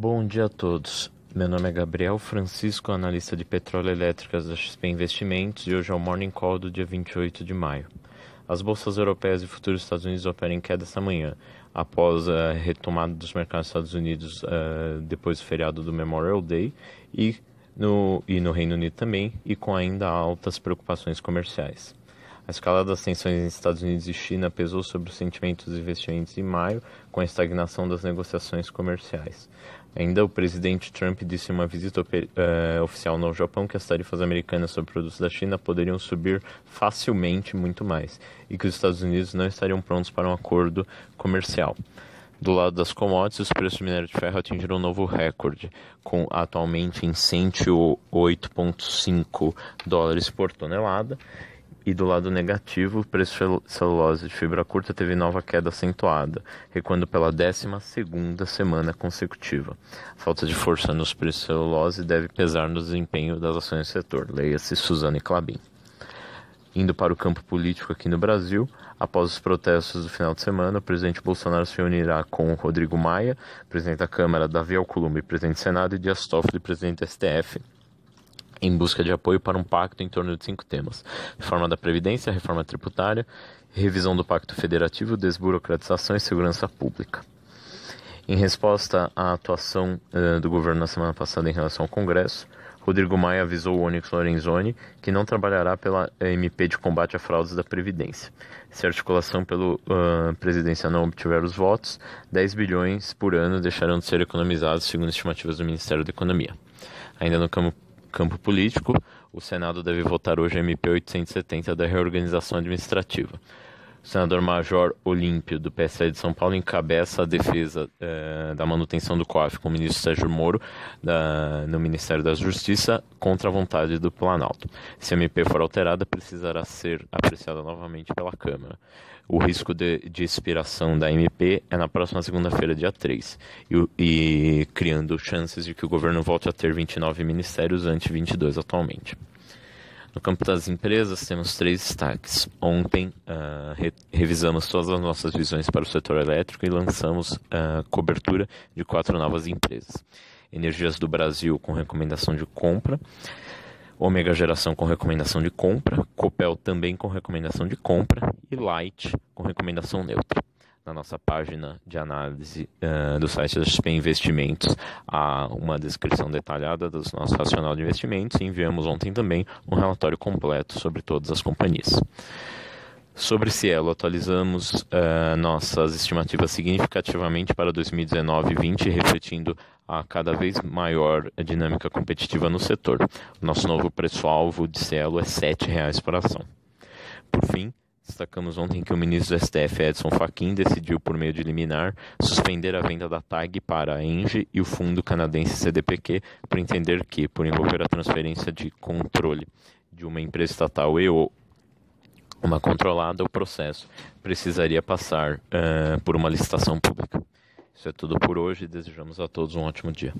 Bom dia a todos. Meu nome é Gabriel Francisco, analista de petróleo elétricas da XP Investimentos e hoje é o Morning Call do dia 28 de maio. As bolsas europeias e futuros Estados Unidos operam em queda esta manhã, após a retomada dos mercados dos Estados Unidos uh, depois do feriado do Memorial Day e no, e no Reino Unido também, e com ainda altas preocupações comerciais. A escalada das tensões entre Estados Unidos e China pesou sobre os sentimentos dos investimentos em maio, com a estagnação das negociações comerciais. Ainda o presidente Trump disse em uma visita uh, oficial no Japão que as tarifas americanas sobre produtos da China poderiam subir facilmente muito mais e que os Estados Unidos não estariam prontos para um acordo comercial. Do lado das commodities, os preços do minério de ferro atingiram um novo recorde, com atualmente em 108,5 dólares por tonelada, e do lado negativo, o preço de celulose de fibra curta teve nova queda acentuada, recuando pela 12 semana consecutiva. A falta de força nos preços de celulose deve pesar no desempenho das ações do setor. Leia-se Suzane Clabin. Indo para o campo político aqui no Brasil, após os protestos do final de semana, o presidente Bolsonaro se unirá com Rodrigo Maia, presidente da Câmara, Davi Alcolumbre, presidente do Senado, e Dias Toffoli, presidente do STF, em busca de apoio para um pacto em torno de cinco temas: reforma da Previdência, reforma tributária, revisão do Pacto Federativo, desburocratização e segurança pública. Em resposta à atuação uh, do governo na semana passada em relação ao Congresso, Rodrigo Maia avisou o Onyx Lorenzoni que não trabalhará pela MP de combate a fraudes da Previdência. Se a articulação pela uh, presidência não obtiver os votos, 10 bilhões por ano deixarão de ser economizados, segundo estimativas do Ministério da Economia. Ainda no campo campo político, o Senado deve votar hoje a MP 870 da reorganização administrativa. Senador Major Olímpio, do PSL de São Paulo, encabeça a defesa eh, da manutenção do COAF com o ministro Sérgio Moro da, no Ministério da Justiça contra a vontade do Planalto. Se a MP for alterada, precisará ser apreciada novamente pela Câmara. O risco de, de expiração da MP é na próxima segunda-feira, dia 3, e, e criando chances de que o governo volte a ter 29 ministérios ante 22 atualmente. No campo das empresas, temos três destaques. Ontem, uh, re revisamos todas as nossas visões para o setor elétrico e lançamos a uh, cobertura de quatro novas empresas. Energias do Brasil com recomendação de compra, Ômega Geração com recomendação de compra, Copel também com recomendação de compra e Light com recomendação neutra na nossa página de análise uh, do site da XP Investimentos há uma descrição detalhada do nosso racional de investimentos e enviamos ontem também um relatório completo sobre todas as companhias. Sobre Cielo, atualizamos uh, nossas estimativas significativamente para 2019 e 2020, refletindo a cada vez maior dinâmica competitiva no setor. Nosso novo preço-alvo de Cielo é R$ 7,00 por ação. Por fim, Destacamos ontem que o ministro do STF, Edson Fachin, decidiu, por meio de liminar, suspender a venda da TAG para a ENGE e o fundo canadense CDPQ, por entender que, por envolver a transferência de controle de uma empresa estatal e ou uma controlada, o processo precisaria passar uh, por uma licitação pública. Isso é tudo por hoje. Desejamos a todos um ótimo dia.